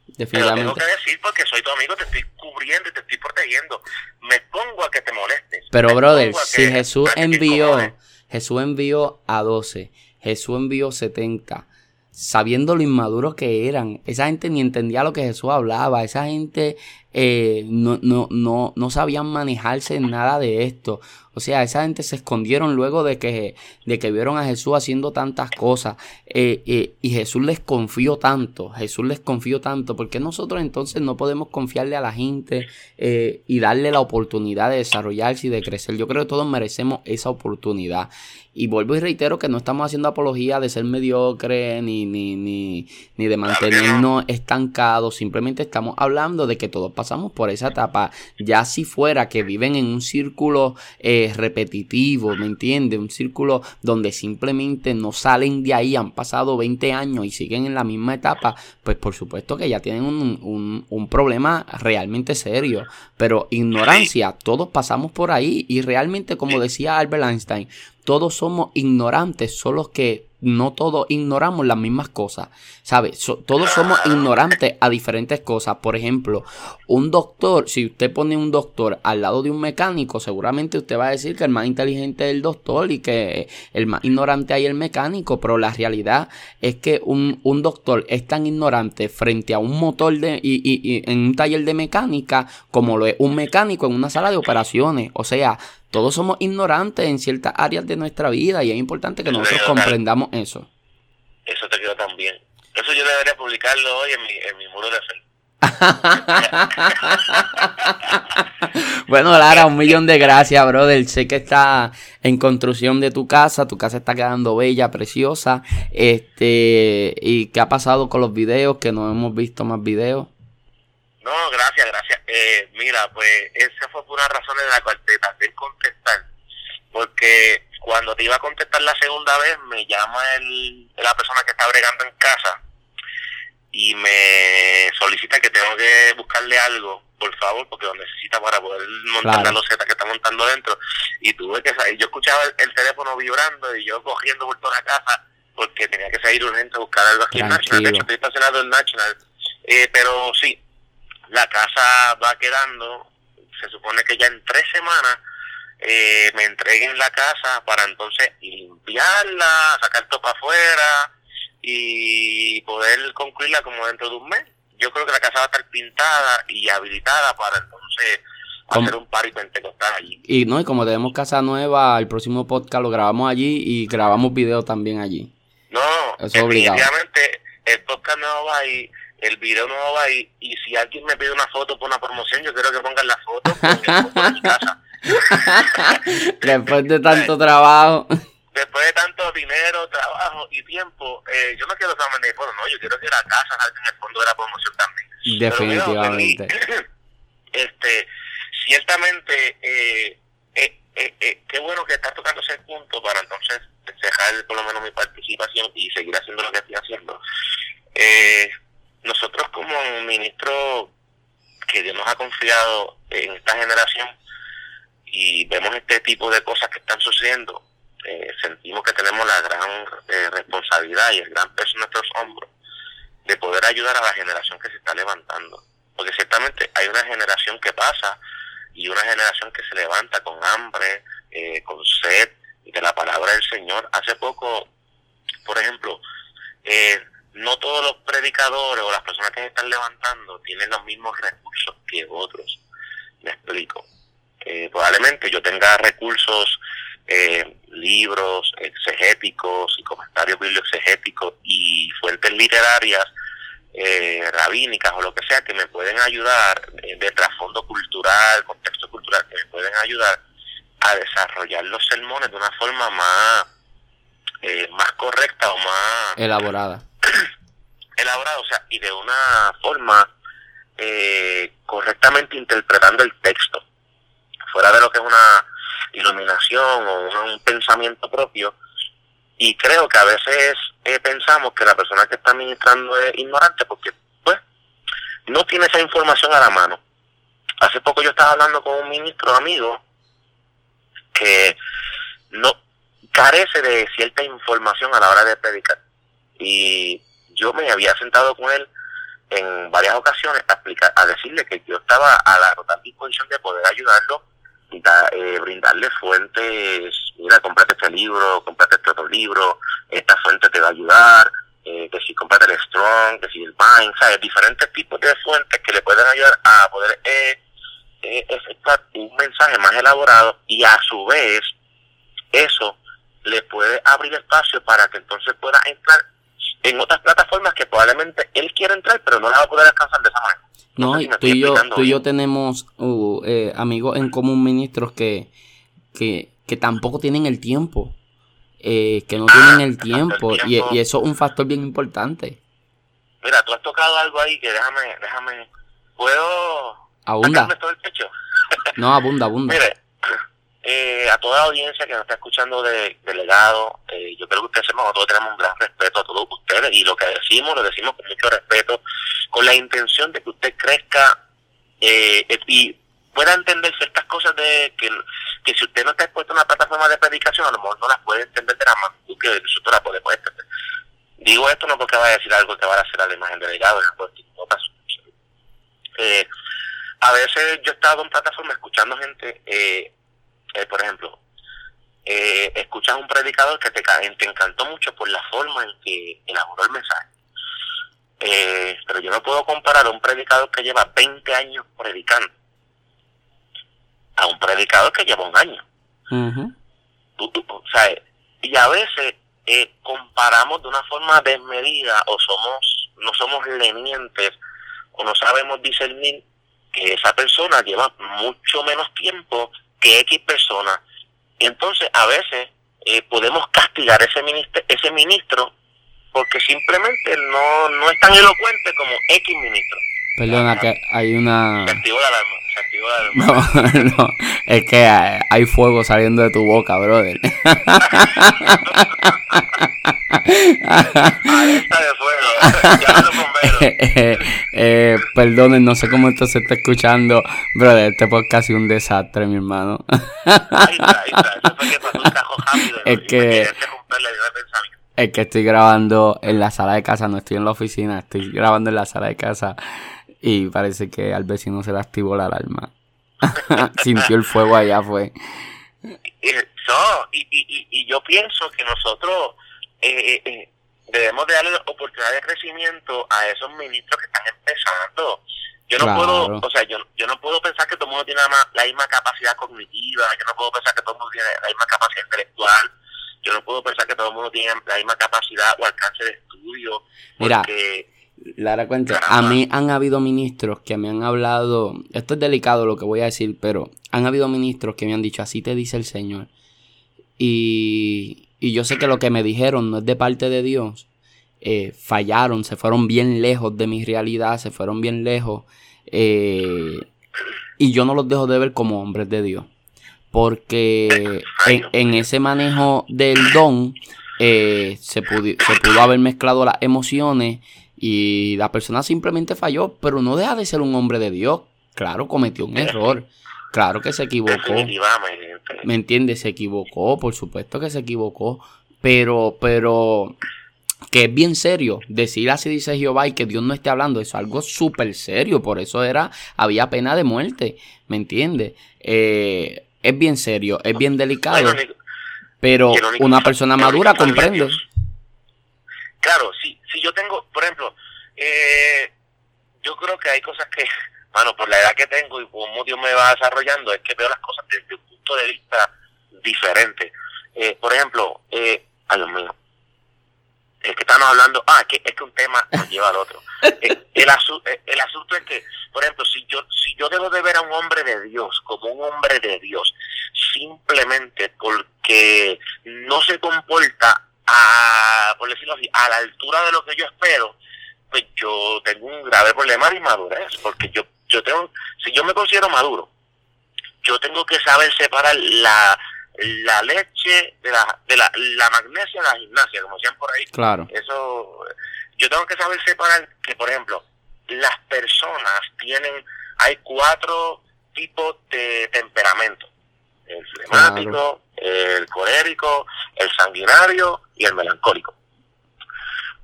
Definitivamente. Pero tengo que decir porque soy tu amigo, te estoy cubriendo y te estoy protegiendo. Me pongo a que te molestes. Pero, brother, si Jesús envió, Jesús envió a 12, Jesús envió 70, sabiendo lo inmaduros que eran. Esa gente ni entendía lo que Jesús hablaba. Esa gente eh, no, no, no, no sabían manejarse en nada de esto. O sea, esa gente se escondieron luego de que, de que vieron a Jesús haciendo tantas cosas. Eh, eh, y Jesús les confió tanto. Jesús les confió tanto. porque nosotros entonces no podemos confiarle a la gente y darle la oportunidad de desarrollarse y de crecer? Yo creo que todos merecemos esa oportunidad. Y vuelvo y reitero que no estamos haciendo apología de ser mediocre ni, ni, ni, ni de mantenernos estancados. Simplemente estamos hablando de que todos pasamos por esa etapa. Ya si fuera que viven en un círculo eh, repetitivo, ¿me entiendes? Un círculo donde simplemente no salen de ahí, han pasado 20 años y siguen en la misma etapa, pues por supuesto que ya tienen un, un, un problema realmente serio. Pero ignorancia, todos pasamos por ahí y realmente, como decía Albert Einstein, todos somos ignorantes, solo que no todos ignoramos las mismas cosas, ¿sabes? todos somos ignorantes a diferentes cosas. Por ejemplo, un doctor, si usted pone un doctor al lado de un mecánico, seguramente usted va a decir que el más inteligente es el doctor y que el más ignorante hay el mecánico, pero la realidad es que un, un doctor es tan ignorante frente a un motor de, y, y en un taller de mecánica como lo es un mecánico en una sala de operaciones. O sea, todos somos ignorantes en ciertas áreas de nuestra vida y es importante que nosotros comprendamos eso. Eso te quedó también. Eso yo debería publicarlo hoy en mi, en mi muro de Facebook. bueno, Lara, un millón de gracias, brother. Sé que está en construcción de tu casa, tu casa está quedando bella, preciosa. Este, ¿y qué ha pasado con los videos? Que no hemos visto más videos. No, gracias, gracias. Eh, mira, pues esa fue por una razón de la cual te tardé contestar. Porque cuando te iba a contestar la segunda vez, me llama el, la persona que está bregando en casa y me solicita que tengo que buscarle algo, por favor, porque lo necesita para poder montar la loseta que está montando dentro. Y tuve que salir. Yo escuchaba el, teléfono vibrando y yo cogiendo por toda la casa porque tenía que salir urgente a buscar algo aquí en National. De hecho, estoy estacionado en National. Eh, pero sí, la casa va quedando, se supone que ya en tres semanas eh, me entreguen la casa para entonces limpiarla, sacar todo para afuera y poder concluirla como dentro de un mes. Yo creo que la casa va a estar pintada y habilitada para entonces hacer un party pentecostal allí. Y no, y como tenemos casa nueva, el próximo podcast lo grabamos allí y grabamos video también allí. No, definitivamente el podcast no va ahí, el video no va ahí, y si alguien me pide una foto por una promoción, yo quiero que pongan la foto con mi casa. Después de tanto trabajo. Después de tanto dinero, trabajo y tiempo, eh, yo no quiero solamente mi foto, no, yo quiero que la casa salga en el fondo de la promoción también. Definitivamente. este, ciertamente, eh, eh, eh, eh, qué bueno que estás tocando ese punto para entonces dejar por lo menos mi participación y seguir haciendo lo que estoy haciendo. Eh, nosotros como ministro que Dios nos ha confiado en esta generación y vemos este tipo de cosas que están sucediendo, eh, sentimos que tenemos la gran eh, responsabilidad y el gran peso en nuestros hombros de poder ayudar a la generación que se está levantando. Porque ciertamente hay una generación que pasa y una generación que se levanta con hambre, eh, con sed de la palabra del Señor. Hace poco, por ejemplo, eh, no todos los predicadores o las personas que se están levantando tienen los mismos recursos que otros. Me explico. Eh, probablemente yo tenga recursos, eh, libros exegéticos y comentarios biblioexegéticos y fuentes literarias eh, rabínicas o lo que sea que me pueden ayudar eh, de trasfondo cultural, contexto cultural, que me pueden ayudar a desarrollar los sermones de una forma más, eh, más correcta o más elaborada. elaborada, o sea, y de una forma correctamente interpretando el texto, fuera de lo que es una iluminación o un pensamiento propio, y creo que a veces eh, pensamos que la persona que está administrando es ignorante porque, pues, no tiene esa información a la mano. Hace poco yo estaba hablando con un ministro amigo que no carece de cierta información a la hora de predicar. Y yo me había sentado con él en varias ocasiones a, explicar, a decirle que yo estaba a la total disposición de poder ayudarlo eh, brindarle fuentes, mira, comprate este libro, comprate este otro libro, esta fuente te va a ayudar, eh, que si comprate el Strong, que si el Vine, ¿sabes? Diferentes tipos de fuentes que le pueden ayudar a poder eh, eh, efectuar un mensaje más elaborado y a su vez eso le puede abrir espacio para que entonces pueda entrar en otras plataformas que probablemente él quiera entrar, pero no la va a poder alcanzar de esa manera. No, tú, y yo, tú y yo tenemos uh, eh, amigos en común, ministros, que, que, que tampoco tienen el tiempo. Eh, que no tienen el tiempo, Y, y, eso es un factor bien importante. Mira, tú has tocado algo ahí que déjame, déjame, ¿puedo abunda. todo el pecho? no, abunda, abunda. Mire, eh, a toda la audiencia que nos está escuchando de, de legado, eh, yo creo que ustedes nosotros tenemos un gran respeto a todos ustedes y lo que decimos, lo decimos con mucho respeto, con la intención de que usted crezca eh, y pueda entender ciertas cosas de que, que si usted no está expuesto a una plataforma de predicación, a lo mejor no las puede entender de la magnitud que nosotros la podemos entender. Digo esto no porque vaya a decir algo que va a hacer a la imagen de legado, eh, a veces yo he estado en plataforma escuchando gente eh, eh, por ejemplo, eh, escuchas un predicador que te, te encantó mucho por la forma en que elaboró el mensaje. Eh, pero yo no puedo comparar a un predicador que lleva 20 años predicando a un predicador que lleva un año. y a veces eh, comparamos de una forma desmedida o somos no somos lenientes o no sabemos discernir que esa persona lleva mucho menos tiempo que X persona. Y entonces a veces eh, podemos castigar ese ministro, ese ministro porque simplemente no, no es tan elocuente como X ministro. Perdona, que hay una... Se activó la alarma, se activó la alarma. No, no, es que hay fuego saliendo de tu boca, brother. Alerta de fuego, ya los eh, eh, perdonen, no sé cómo esto se está escuchando, brother, este podcast es un desastre, mi hermano. ahí está, ahí está, eso fue que pasó un cajo rápido. Es que... Es que estoy grabando en la sala de casa, no estoy en la oficina, estoy grabando en la sala de casa y parece que al vecino se le activó la alarma. Sintió el fuego allá, fue. No, y, y, y yo pienso que nosotros eh, eh, debemos de darle oportunidad de crecimiento a esos ministros que están empezando. Yo no puedo, o sea, yo, yo no puedo pensar que todo el mundo tiene la, misma capacidad cognitiva, yo no puedo pensar que todo el mundo tiene la misma capacidad intelectual, yo no puedo pensar que todo el mundo tiene la misma capacidad o alcance de estudio. Mira, Lara cuenta, a mí han habido ministros que me han hablado, esto es delicado lo que voy a decir, pero han habido ministros que me han dicho, así te dice el Señor. Y, y yo sé que lo que me dijeron no es de parte de Dios, eh, fallaron, se fueron bien lejos de mi realidad, se fueron bien lejos. Eh, y yo no los dejo de ver como hombres de Dios. Porque en, ese manejo del don eh, se, se pudo haber mezclado las emociones y la persona simplemente falló, pero no deja de ser un hombre de Dios. Claro, cometió un error. Claro que se equivocó. ¿Me entiendes? Se equivocó, por supuesto que se equivocó. Pero, pero, que es bien serio. Decir así dice Jehová y que Dios no esté hablando, es algo súper serio. Por eso era, había pena de muerte. ¿Me entiendes? Eh, es bien serio, es bien delicado. pero una persona madura comprende. Claro, si, si yo tengo, por ejemplo, eh, yo creo que hay cosas que, bueno, por la edad que tengo y como Dios me va desarrollando, es que veo las cosas desde un punto de vista diferente. Eh, por ejemplo, eh, a lo mío, es que estamos hablando, ah, que, es que un tema nos lleva al otro. Eh, el, asunto, eh, el asunto es que, por ejemplo, si yo, si yo debo de ver a un hombre de Dios como un hombre de Dios, simplemente porque no se comporta a, por decirlo así, a la altura de lo que yo espero, pues yo tengo un grave problema de inmadurez, porque yo, yo tengo, si yo me considero maduro, yo tengo que saber separar la, la leche de la, de la, la magnesia de la gimnasia, como decían por ahí. Claro. Eso, yo tengo que saber separar que, por ejemplo, las personas tienen, hay cuatro tipos de temperamento. El flemático, el colérico, el sanguinario y el melancólico.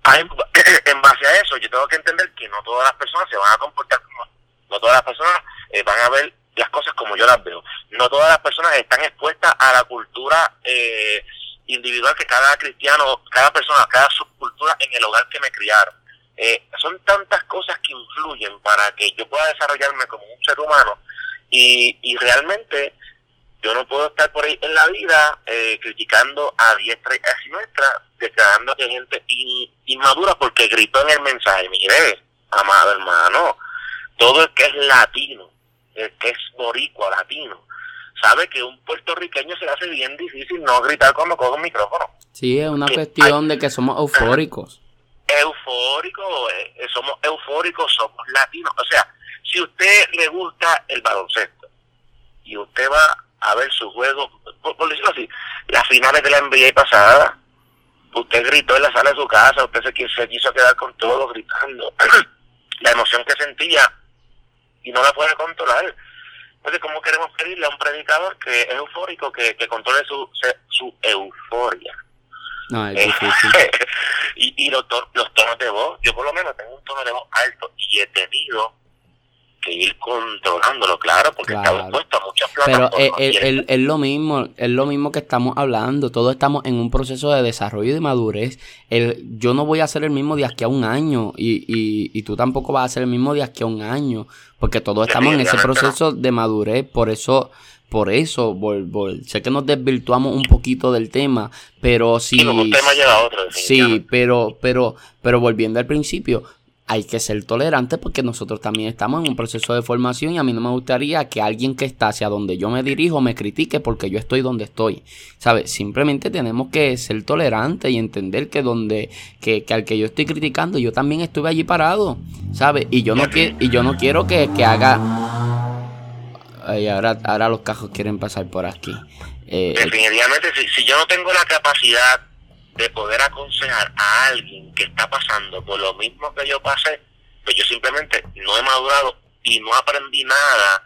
En base a eso, yo tengo que entender que no todas las personas se van a comportar como, no todas las personas eh, van a ver las cosas como yo las veo. No todas las personas están expuestas a la cultura eh, individual que cada cristiano, cada persona, cada subcultura en el hogar que me criaron. Eh, son tantas cosas que influyen para que yo pueda desarrollarme como un ser humano y, y realmente yo no puedo estar por ahí en la vida eh, criticando a diestra y a siniestra, declarando que hay gente inmadura porque gritó en el mensaje, mire, amado hermano, todo el que es latino el que es boricua, latino, sabe que un puertorriqueño se le hace bien difícil no gritar cuando coge un micrófono. Sí, es una cuestión de que somos eufóricos. Eufóricos, eh, eh, somos eufóricos, somos latinos. O sea, si usted le gusta el baloncesto y usted va a ver su juego, por, decirlo así, las finales de la NBA pasada, usted gritó en la sala de su casa, usted se, se quiso quedar con todo gritando. la emoción que sentía y no la puede controlar. Entonces, ¿cómo queremos pedirle a un predicador que es eufórico que, que controle su, su euforia? No, es y y los, los tonos de voz, yo por lo menos tengo un tono de voz alto y he tenido que ir controlándolo, claro, porque está expuesto a muchas Pero es, es, lo mismo, es lo mismo que estamos hablando, todos estamos en un proceso de desarrollo y de madurez. El, yo no voy a ser el mismo de aquí a un año y, y, y tú tampoco vas a ser el mismo de aquí a un año, porque todos estamos en ese proceso de madurez, por eso por eso sé que nos desvirtuamos un poquito del tema pero si sí, sí pero pero pero volviendo al principio hay que ser tolerante porque nosotros también estamos en un proceso de formación y a mí no me gustaría que alguien que está hacia donde yo me dirijo me critique porque yo estoy donde estoy. ¿Sabes? Simplemente tenemos que ser tolerantes y entender que donde que, al que yo estoy criticando yo también estuve allí parado, ¿sabes? Y yo no quiero y yo no quiero que, haga Ay, ahora ahora los cajos quieren pasar por aquí. Eh, Definitivamente si, si yo no tengo la capacidad de poder aconsejar a alguien que está pasando por lo mismo que yo pasé, pues yo simplemente no he madurado y no aprendí nada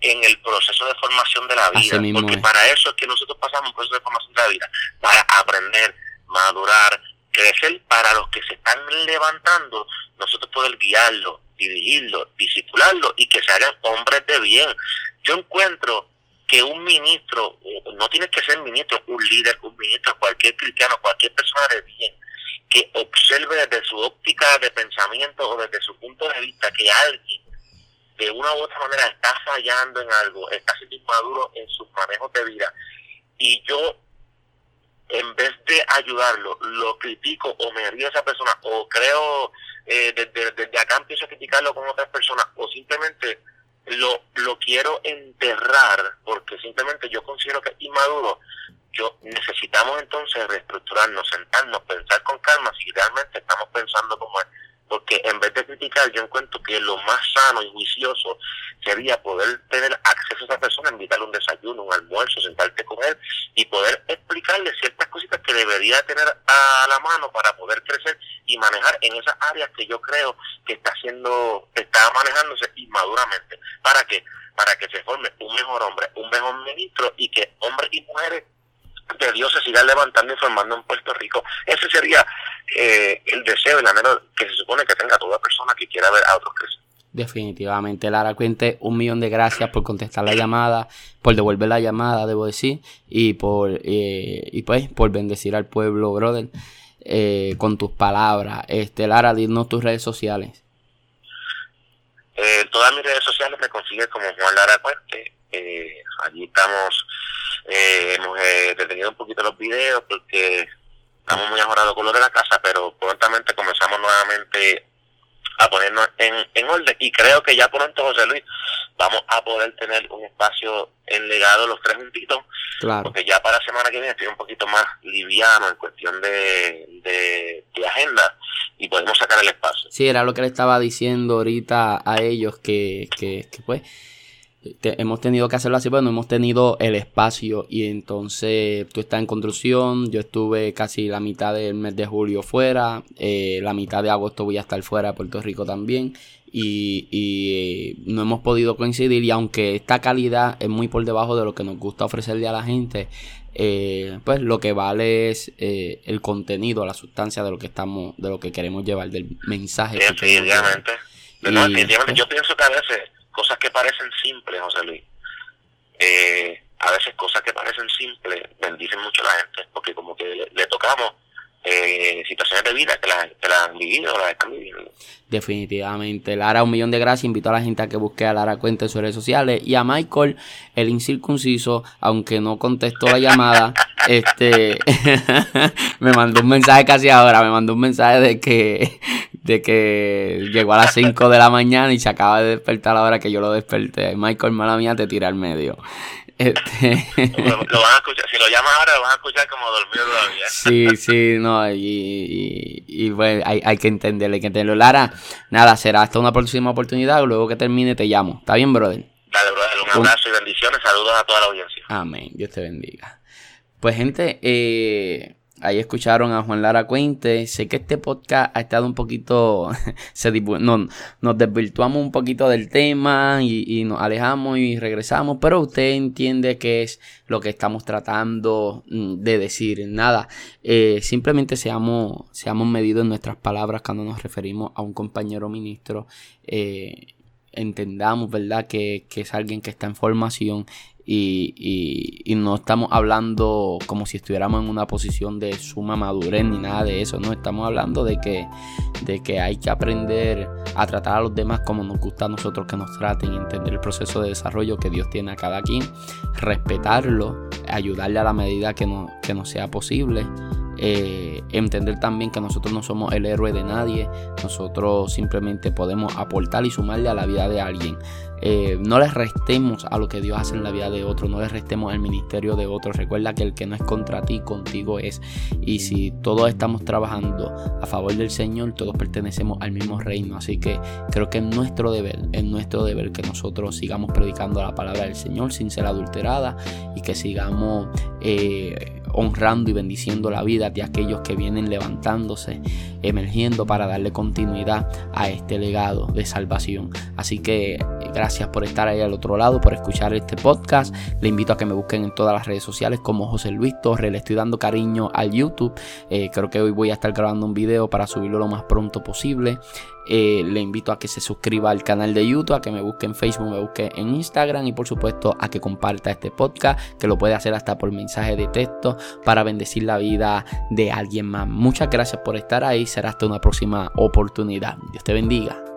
en el proceso de formación de la vida. Porque para eso es que nosotros pasamos un proceso de formación de la vida, para aprender, madurar, crecer para los que se están levantando, nosotros poder guiarlo, dirigirlo, disipularlo y que se hagan hombres de bien. Yo encuentro que un ministro, no tiene que ser ministro, un líder, un ministro, cualquier cristiano, cualquier persona de bien, que observe desde su óptica de pensamiento o desde su punto de vista que alguien de una u otra manera está fallando en algo, está siendo inmaduro en sus manejos de vida, y yo en vez de ayudarlo, lo critico o me río a esa persona o creo eh, desde, desde acá empiezo a criticarlo con otras personas o simplemente lo, lo quiero enterrar porque simplemente yo considero que es inmaduro, yo necesitamos entonces reestructurarnos, sentarnos, pensar con calma si realmente estamos pensando como es porque en vez de criticar, yo encuentro que lo más sano y juicioso sería poder tener acceso a esa persona, invitarle un desayuno, un almuerzo, sentarte con él y poder explicarle ciertas cositas que debería tener a la mano para poder crecer y manejar en esas áreas que yo creo que está haciendo, está manejándose inmaduramente. ¿Para qué? Para que se forme un mejor hombre, un mejor ministro y que hombres y mujeres de Dios se sigan levantando y formando en Puerto Rico. Ese sería eh, el deseo, el anhelo que se supone que tenga toda persona que quiera ver a otros crecer. Definitivamente, Lara Cuente, un millón de gracias por contestar la llamada, por devolver la llamada, debo decir, y por eh, y pues por bendecir al pueblo, brother, eh, con tus palabras. Este, Lara, dinos tus redes sociales. Eh, todas mis redes sociales me consiguen como Juan Lara Cuente. allí estamos, hemos detenido un poquito los videos porque estamos muy ajorados con lo de la casa, pero prontamente comenzamos nuevamente a ponernos en, en orden y creo que ya pronto, José Luis, vamos a poder tener un espacio en legado los tres juntitos, claro. porque ya para la semana que viene estoy un poquito más liviano en cuestión de, de, agenda y podemos sacar el espacio. Sí, era lo que le estaba diciendo ahorita a ellos que, que, que pues hemos tenido que hacerlo así, pero no hemos tenido el espacio y entonces tú estás en construcción, yo estuve casi la mitad del mes de julio fuera, eh, la mitad de agosto voy a estar fuera de Puerto Rico también y, y, no hemos podido coincidir y aunque esta calidad es muy por debajo de lo que nos gusta ofrecerle a la gente, eh, pues lo que vale es eh, el contenido, la sustancia de lo que estamos, de lo que queremos llevar, del mensaje. Definitivamente. Pues yo pienso que a veces cosas que parecen simples, José Luis, eh, a veces cosas que parecen simples bendicen mucho a la gente, porque como que le, tocamos eh, situaciones de vida que las, han vivido o las están viviendo. Definitivamente. Lara, un millón de gracias. Invito a la gente a que busque a Lara Cuenta en sus redes sociales. Y a Michael, el incircunciso, aunque no contestó la llamada, este me mandó un mensaje casi ahora. Me mandó un mensaje de que de que llegó a las 5 de la mañana y se acaba de despertar a la hora que yo lo desperté. Michael, mala mía, te tira al medio. Este... Lo, van a escuchar, si lo llamas ahora lo van a escuchar como dormido todavía. Sí, sí, no, y, y, pues hay, hay, que entenderlo, hay que entenderlo. Lara, nada, será hasta una próxima oportunidad, luego que termine te llamo. ¿Está bien, brother? Dale, brother, un abrazo y bendiciones, saludos a toda la audiencia. Amén, Dios te bendiga. Pues gente, eh, Ahí escucharon a Juan Lara Cuente. Sé que este podcast ha estado un poquito. se, no, nos desvirtuamos un poquito del tema y, nos alejamos y regresamos. Pero usted entiende qué es lo que estamos tratando mm, de decir. Nada. Eh, simplemente seamos, seamos medidos en nuestras palabras cuando nos referimos a un compañero ministro. Eh, entendamos, ¿verdad? Que, que, es alguien que está en formación y, y, no estamos hablando como si estuviéramos en una posición de suma madurez ni nada de eso, no, estamos hablando de que, de que hay que aprender a tratar a los demás como nos gusta a nosotros que nos traten, entender el proceso de desarrollo que Dios tiene a cada quien, respetarlo, ayudarle a la medida que, no, que nos sea posible. Eh, entender también que nosotros no somos el héroe de nadie, nosotros simplemente podemos aportar y sumarle a la vida de alguien. Eh, no les restemos a lo que Dios hace en la vida de otro, no les restemos al ministerio de otro. Recuerda que el que no es contra ti, contigo es. Y si todos estamos trabajando a favor del Señor, todos pertenecemos al mismo reino. Así que creo que es nuestro deber, es nuestro deber que nosotros sigamos predicando la palabra del Señor sin ser adulterada y que sigamos eh, honrando y bendiciendo la vida de aquellos que vienen levantándose, emergiendo para darle continuidad a este legado de salvación. Así que gracias por estar ahí al otro lado, por escuchar este podcast. Le invito a que me busquen en todas las redes sociales como José Luis Torres. Le estoy dando cariño al YouTube. Eh, creo que hoy voy a estar grabando un video para subirlo lo más pronto posible. Eh, le invito a que se suscriba al canal de YouTube, a que me busque en Facebook, me busque en Instagram y por supuesto a que comparta este podcast, que lo puede hacer hasta por mensaje de texto para bendecir la vida de alguien más. Muchas gracias por estar ahí, será hasta una próxima oportunidad. Dios te bendiga.